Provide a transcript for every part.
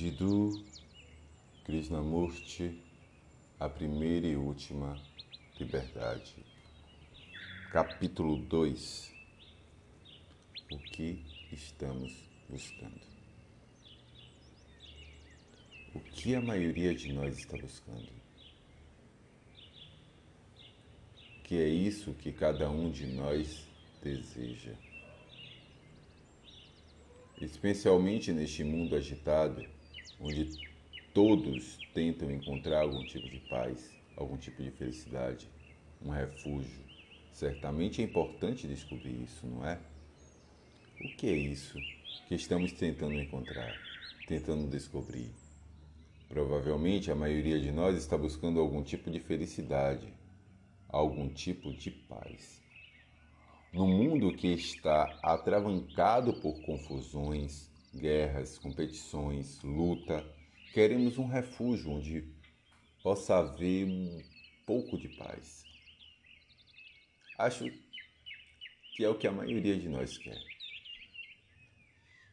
Jiddu Krishnamurti, a primeira e última liberdade. Capítulo 2 O que estamos buscando? O que a maioria de nós está buscando? Que é isso que cada um de nós deseja. Especialmente neste mundo agitado, onde todos tentam encontrar algum tipo de paz, algum tipo de felicidade, um refúgio. Certamente é importante descobrir isso, não é? O que é isso que estamos tentando encontrar, tentando descobrir? Provavelmente a maioria de nós está buscando algum tipo de felicidade, algum tipo de paz. No mundo que está atravancado por confusões, guerras, competições, luta, queremos um refúgio onde possa haver um pouco de paz. Acho que é o que a maioria de nós quer.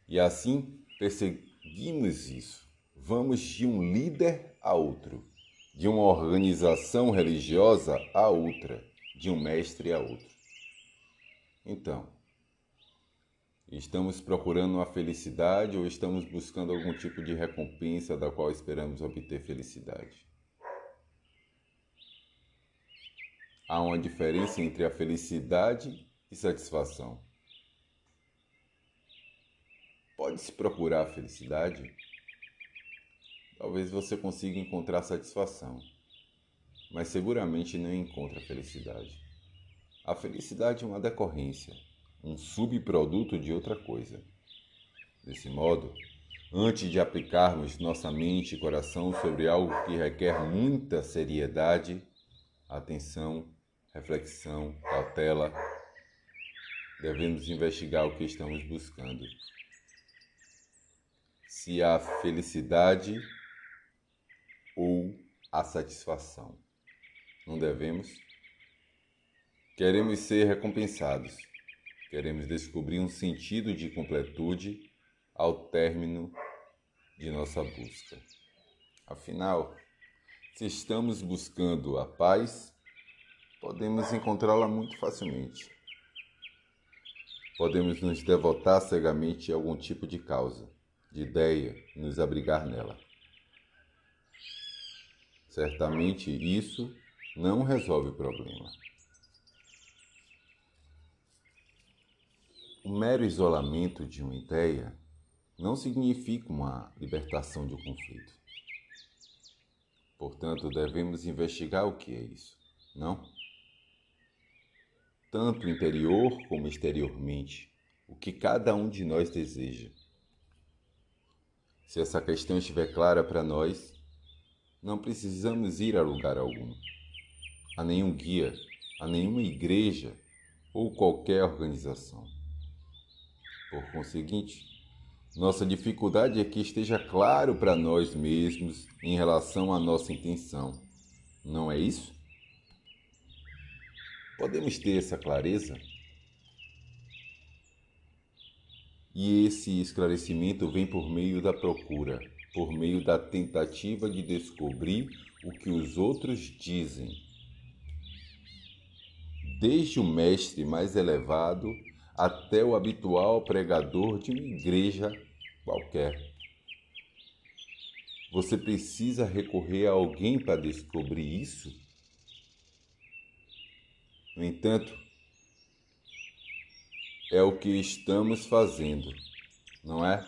E assim perseguimos isso. Vamos de um líder a outro, de uma organização religiosa a outra, de um mestre a outro. Então, Estamos procurando a felicidade ou estamos buscando algum tipo de recompensa da qual esperamos obter felicidade? Há uma diferença entre a felicidade e satisfação. Pode-se procurar a felicidade? Talvez você consiga encontrar satisfação, mas seguramente não encontra felicidade. A felicidade é uma decorrência um subproduto de outra coisa. Desse modo, antes de aplicarmos nossa mente e coração sobre algo que requer muita seriedade, atenção, reflexão, cautela, devemos investigar o que estamos buscando. Se há felicidade ou a satisfação. Não devemos? Queremos ser recompensados Queremos descobrir um sentido de completude ao término de nossa busca. Afinal, se estamos buscando a paz, podemos encontrá-la muito facilmente. Podemos nos devotar cegamente a algum tipo de causa, de ideia e nos abrigar nela. Certamente isso não resolve o problema. O mero isolamento de uma ideia não significa uma libertação de um conflito. Portanto, devemos investigar o que é isso, não? Tanto interior como exteriormente, o que cada um de nós deseja. Se essa questão estiver clara para nós, não precisamos ir a lugar algum, a nenhum guia, a nenhuma igreja ou qualquer organização. Por conseguinte, nossa dificuldade é que esteja claro para nós mesmos em relação à nossa intenção. Não é isso? Podemos ter essa clareza? E esse esclarecimento vem por meio da procura, por meio da tentativa de descobrir o que os outros dizem. Desde o mestre mais elevado até o habitual pregador de uma igreja qualquer. Você precisa recorrer a alguém para descobrir isso? No entanto, é o que estamos fazendo, não é?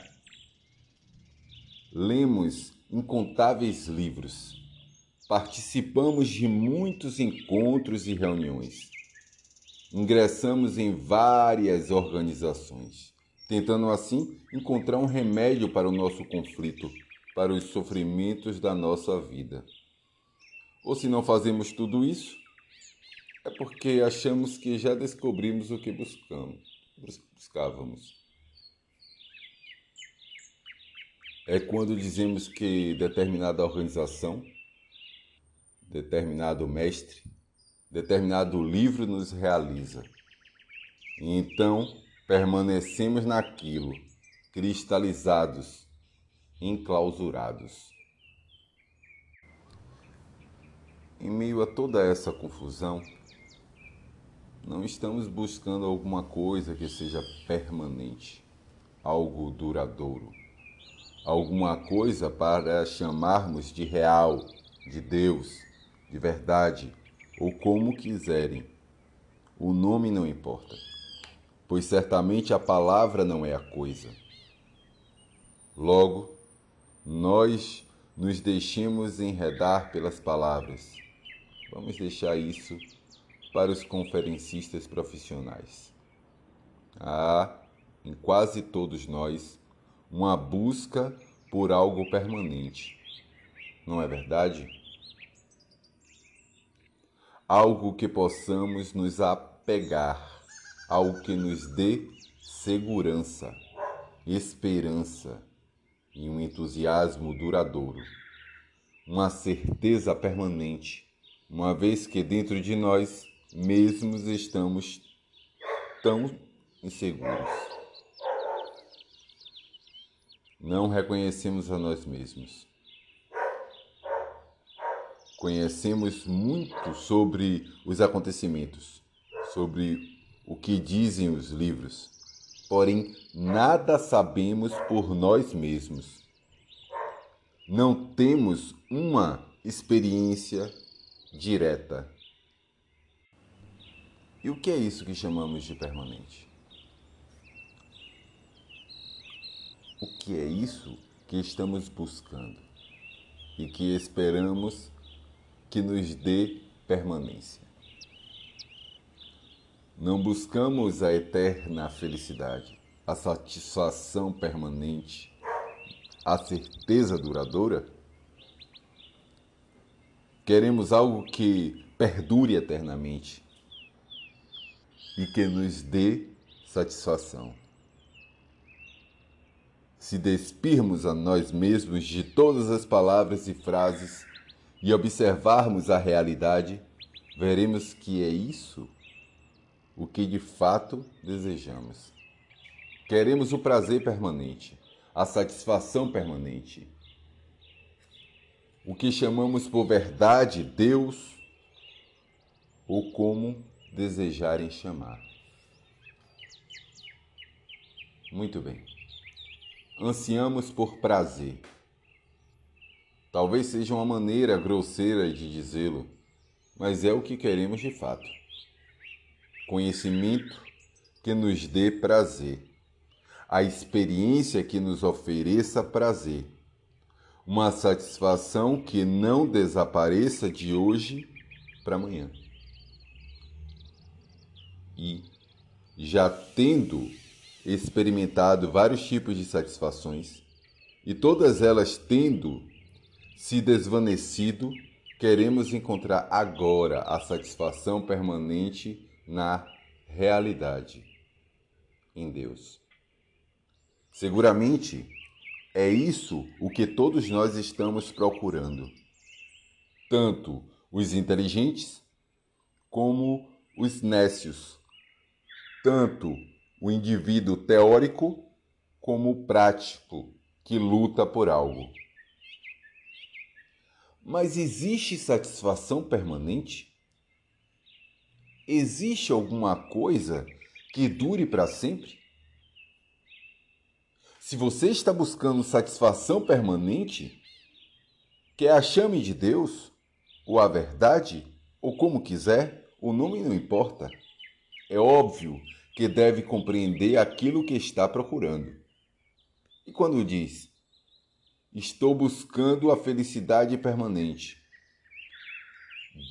Lemos incontáveis livros, participamos de muitos encontros e reuniões Ingressamos em várias organizações, tentando assim encontrar um remédio para o nosso conflito, para os sofrimentos da nossa vida. Ou se não fazemos tudo isso, é porque achamos que já descobrimos o que buscamos, buscávamos. É quando dizemos que determinada organização, determinado mestre, determinado livro nos realiza. E então permanecemos naquilo, cristalizados, enclausurados. Em meio a toda essa confusão, não estamos buscando alguma coisa que seja permanente, algo duradouro, alguma coisa para chamarmos de real, de Deus, de verdade, ou como quiserem. O nome não importa, pois certamente a palavra não é a coisa. Logo, nós nos deixemos enredar pelas palavras. Vamos deixar isso para os conferencistas profissionais. Há, em quase todos nós, uma busca por algo permanente. Não é verdade? Algo que possamos nos apegar, algo que nos dê segurança, esperança e um entusiasmo duradouro, uma certeza permanente, uma vez que dentro de nós mesmos estamos tão inseguros. Não reconhecemos a nós mesmos. Conhecemos muito sobre os acontecimentos, sobre o que dizem os livros, porém nada sabemos por nós mesmos. Não temos uma experiência direta e o que é isso que chamamos de permanente? O que é isso que estamos buscando e que esperamos que nos dê permanência? Não buscamos a eterna felicidade, a satisfação permanente, a certeza duradoura? Queremos algo que perdure eternamente e que nos dê satisfação. Se despirmos a nós mesmos de todas as palavras e frases e observarmos a realidade, veremos que é isso o que de fato desejamos. Queremos o prazer permanente, a satisfação permanente. O que chamamos por verdade, Deus, ou como desejarem chamar. Muito bem. Ansiamos por prazer. Talvez seja uma maneira grosseira de dizê-lo, mas é o que queremos de fato. Conhecimento que nos dê prazer. A experiência que nos ofereça prazer. Uma satisfação que não desapareça de hoje para amanhã e já tendo experimentado vários tipos de satisfações e todas elas tendo se desvanecido, queremos encontrar agora a satisfação permanente na realidade, em Deus. Seguramente é isso o que todos nós estamos procurando, tanto os inteligentes como os nécios tanto o indivíduo teórico como o prático que luta por algo. Mas existe satisfação permanente? Existe alguma coisa que dure para sempre? Se você está buscando satisfação permanente, quer a chame de Deus, ou a verdade, ou como quiser, o nome não importa. É óbvio que deve compreender aquilo que está procurando. E quando diz: Estou buscando a felicidade permanente,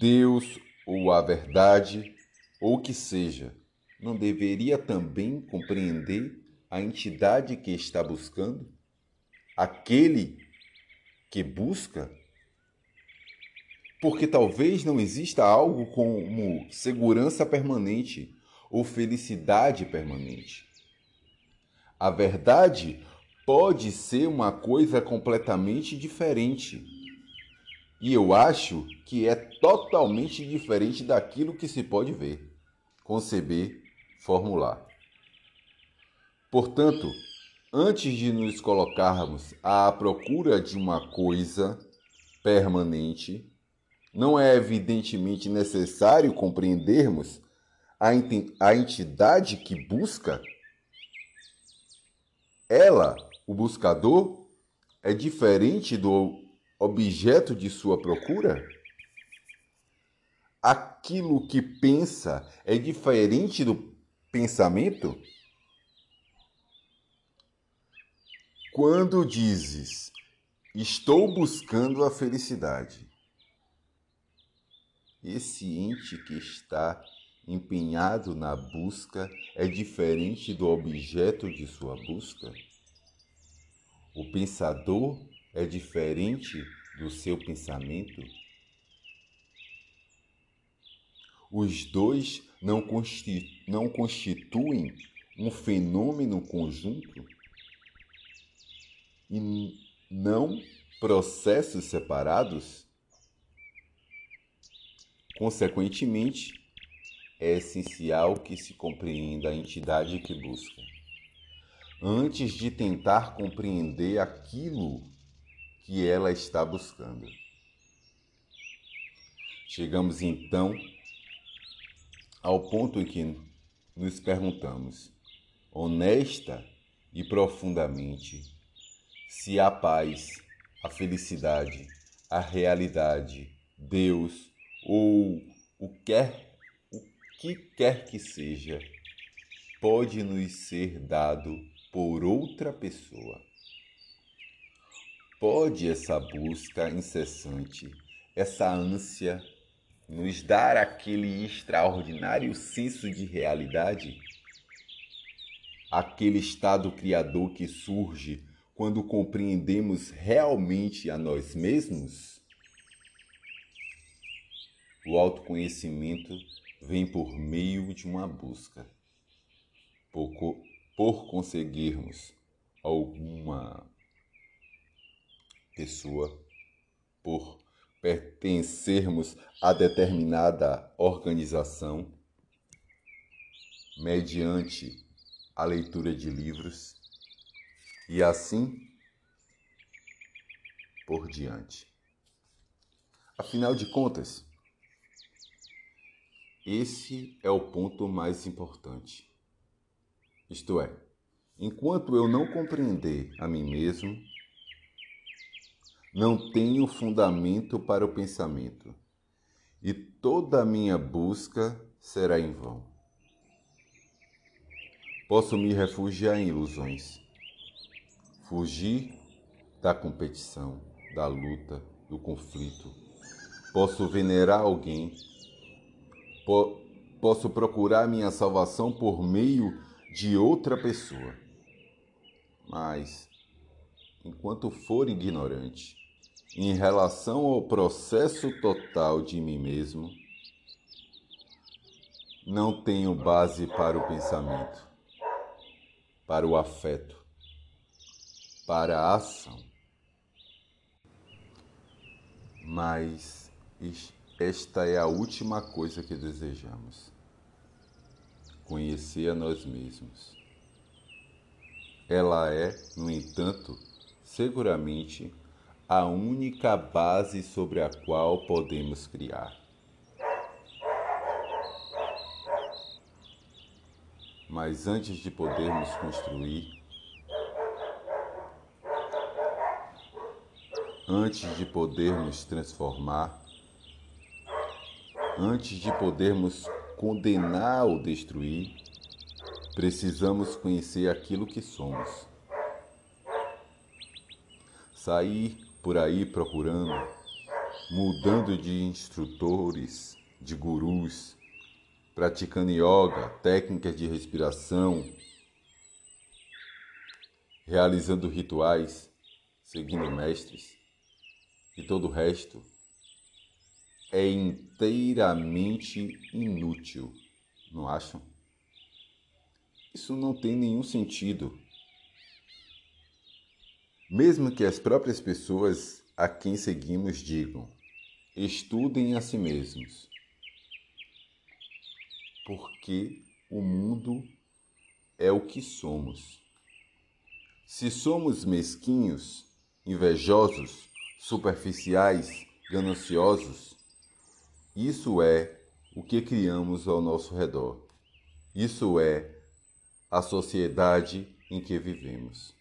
Deus ou a verdade, ou o que seja, não deveria também compreender a entidade que está buscando? Aquele que busca? Porque talvez não exista algo como segurança permanente ou felicidade permanente. A verdade pode ser uma coisa completamente diferente. E eu acho que é totalmente diferente daquilo que se pode ver, conceber, formular. Portanto, antes de nos colocarmos à procura de uma coisa permanente, não é evidentemente necessário compreendermos a entidade que busca? Ela, o buscador, é diferente do objeto de sua procura? Aquilo que pensa é diferente do pensamento? Quando dizes, estou buscando a felicidade, esse ente que está empenhado na busca é diferente do objeto de sua busca? O pensador é diferente do seu pensamento? Os dois não, não constituem um fenômeno conjunto? E não processos separados? Consequentemente, é essencial que se compreenda a entidade que busca, antes de tentar compreender aquilo que ela está buscando. Chegamos então ao ponto em que nos perguntamos, honesta e profundamente, se a paz, a felicidade, a realidade, Deus ou o quer o que quer que seja pode nos ser dado por outra pessoa. Pode essa busca incessante, essa ânsia nos dar aquele extraordinário senso de realidade? Aquele estado criador que surge quando compreendemos realmente a nós mesmos? O autoconhecimento vem por meio de uma busca. Por, por conseguirmos alguma pessoa, por pertencermos a determinada organização, mediante a leitura de livros e assim por diante. Afinal de contas, esse é o ponto mais importante. Isto é, enquanto eu não compreender a mim mesmo, não tenho fundamento para o pensamento, e toda a minha busca será em vão. Posso me refugiar em ilusões, fugir da competição, da luta, do conflito. Posso venerar alguém, po posso procurar minha salvação por meio de outra pessoa. Mas, enquanto for ignorante, em relação ao processo total de mim mesmo, não tenho base para o pensamento, para o afeto, para a ação. Mas esta é a última coisa que desejamos: conhecer a nós mesmos. Ela é, no entanto, seguramente a única base sobre a qual podemos criar. Mas antes de podermos construir, antes de podermos transformar, antes de podermos condenar ou destruir, precisamos conhecer aquilo que somos. Sair por aí procurando, mudando de instrutores, de gurus, praticando yoga, técnicas de respiração, realizando rituais, seguindo mestres e todo o resto é inteiramente inútil, não acham? Isso não tem nenhum sentido. Mesmo que as próprias pessoas a quem seguimos digam: estudem a si mesmos. Porque o mundo é o que somos. Se somos mesquinhos, invejosos, superficiais, gananciosos, isso é o que criamos ao nosso redor. Isso é a sociedade em que vivemos.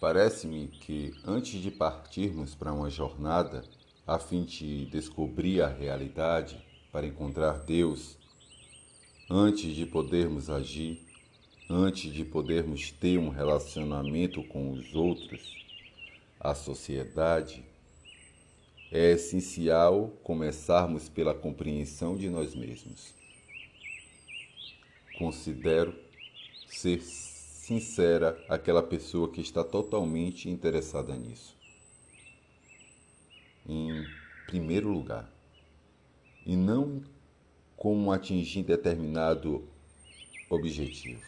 Parece-me que antes de partirmos para uma jornada a fim de descobrir a realidade, para encontrar Deus, antes de podermos agir, antes de podermos ter um relacionamento com os outros, a sociedade, é essencial começarmos pela compreensão de nós mesmos. Considero ser sincera aquela pessoa que está totalmente interessada nisso. Em primeiro lugar, e não como atingir determinado objetivo.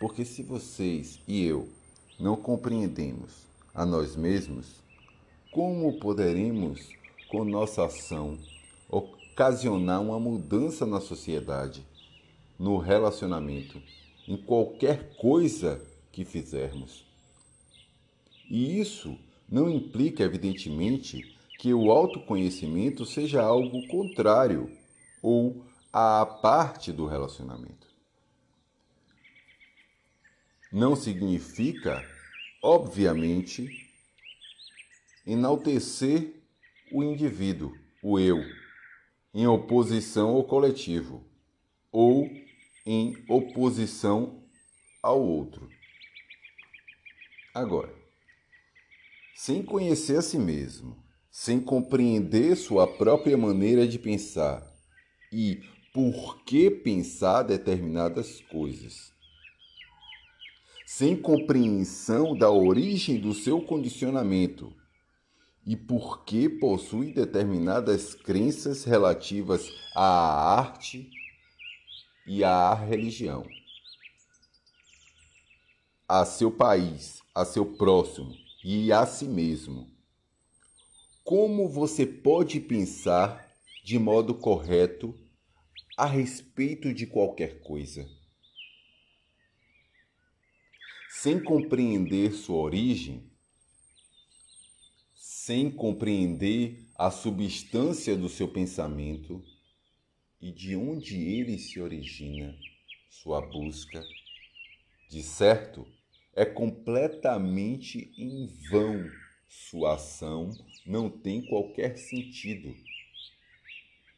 Porque se vocês e eu não compreendemos a nós mesmos, como poderemos, com nossa ação, ocasionar uma mudança na sociedade, no relacionamento, em qualquer coisa que fizermos? E isso não implica, evidentemente, que o autoconhecimento seja algo contrário ou à parte do relacionamento. Não significa, obviamente, enaltecer o indivíduo, o eu, em oposição ao coletivo ou em oposição ao outro. Agora, sem conhecer a si mesmo, sem compreender sua própria maneira de pensar e por que pensar determinadas coisas, sem compreensão da origem do seu condicionamento e por que possui determinadas crenças relativas à arte e à religião, a seu país, a seu próximo e a si mesmo. Como você pode pensar de modo correto a respeito de qualquer coisa? Sem compreender sua origem, sem compreender a substância do seu pensamento e de onde ele se origina, sua busca, de certo, é completamente em vão. Sua ação não tem qualquer sentido.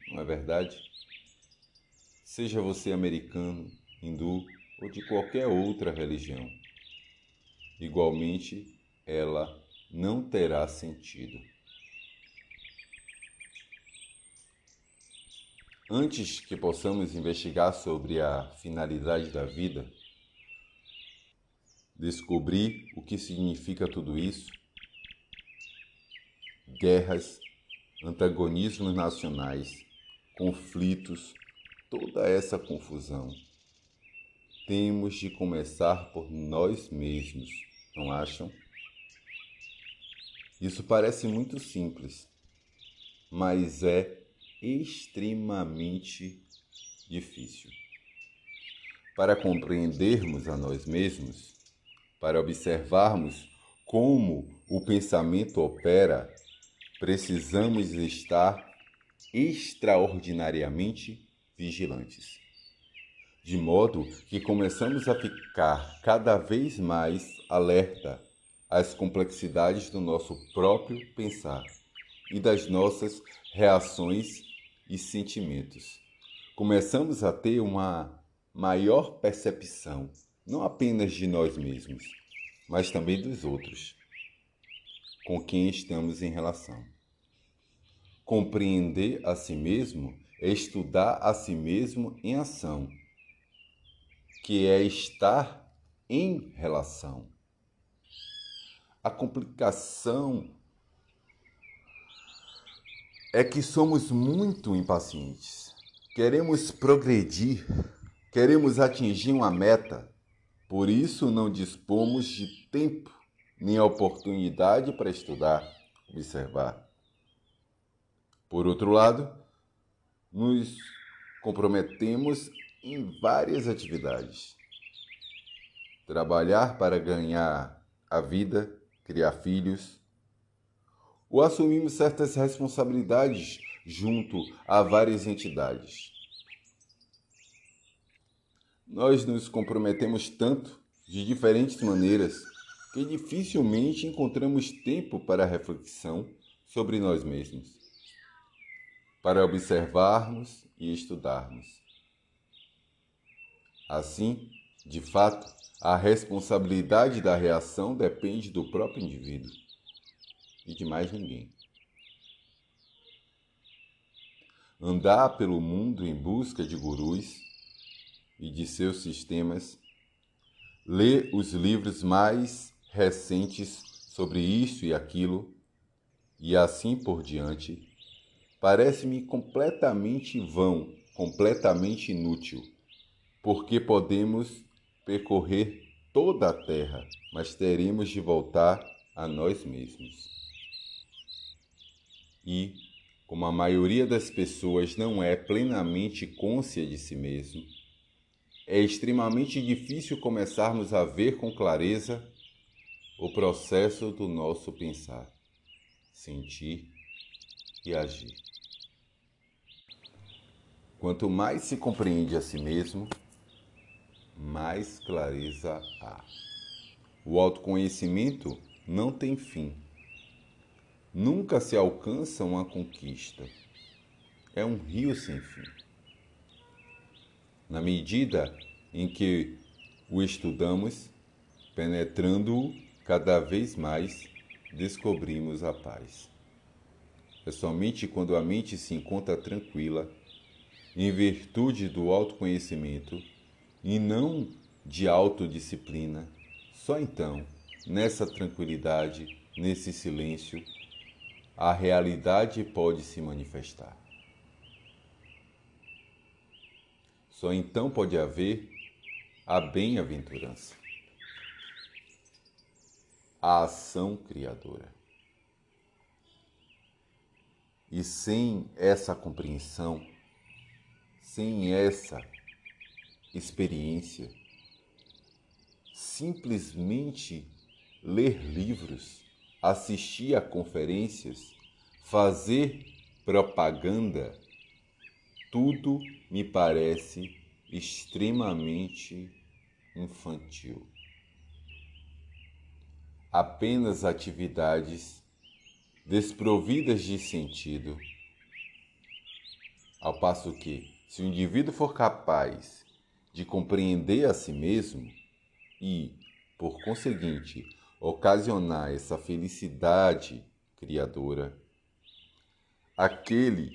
Não é verdade? Seja você americano, hindu ou de qualquer outra religião, igualmente ela não terá sentido. Antes que possamos investigar sobre a finalidade da vida, descobrir o que significa tudo isso, guerras, antagonismos nacionais, conflitos, toda essa confusão. Temos de começar por nós mesmos, não acham? Isso parece muito simples, mas é extremamente difícil. Para compreendermos a nós mesmos, para observarmos como o pensamento opera, precisamos estar extraordinariamente vigilantes. De modo que começamos a ficar cada vez mais alerta às complexidades do nosso próprio pensar e das nossas reações e sentimentos. Começamos a ter uma maior percepção, não apenas de nós mesmos, mas também dos outros, com quem estamos em relação. Compreender a si mesmo é estudar a si mesmo em ação, que é estar em relação a complicação é que somos muito impacientes. Queremos progredir, queremos atingir uma meta, por isso não dispomos de tempo nem oportunidade para estudar, observar. Por outro lado, nos comprometemos em várias atividades trabalhar para ganhar a vida, criar filhos, ou assumimos certas responsabilidades junto a várias entidades. Nós nos comprometemos tanto, de diferentes maneiras, que dificilmente encontramos tempo para reflexão sobre nós mesmos, para observarmos e estudarmos. Assim, de fato, a responsabilidade da reação depende do próprio indivíduo e de mais ninguém. Andar pelo mundo em busca de gurus e de seus sistemas, ler os livros mais recentes sobre isso e aquilo, e assim por diante, parece-me completamente vão, completamente inútil, porque podemos percorrer toda a terra, mas teremos de voltar a nós mesmos. E, como a maioria das pessoas não é plenamente côncia de si mesmo, é extremamente difícil começarmos a ver com clareza o processo do nosso pensar, sentir e agir. Quanto mais se compreende a si mesmo, mais clareza há. O autoconhecimento não tem fim. Nunca se alcança uma conquista. É um rio sem fim na medida em que o estudamos, penetrando-o cada vez mais, descobrimos a paz. É somente quando a mente se encontra tranquila, em virtude do autoconhecimento e não de autodisciplina, só então, nessa tranquilidade, nesse silêncio, a realidade pode se manifestar. Só então pode haver a bem-aventurança, a ação criadora. E sem essa compreensão, sem essa experiência, simplesmente ler livros, assistir a conferências, fazer propaganda tudo me parece extremamente infantil. Apenas atividades desprovidas de sentido, ao passo que, se o indivíduo for capaz de compreender a si mesmo e, por conseguinte, ocasionar essa felicidade criadora, aquele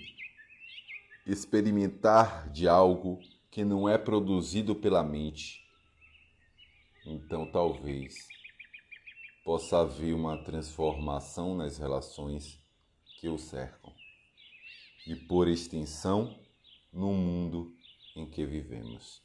experimentar de algo que não é produzido pela mente, então talvez possa haver uma transformação nas relações que o cercam e, por extensão, no mundo em que vivemos.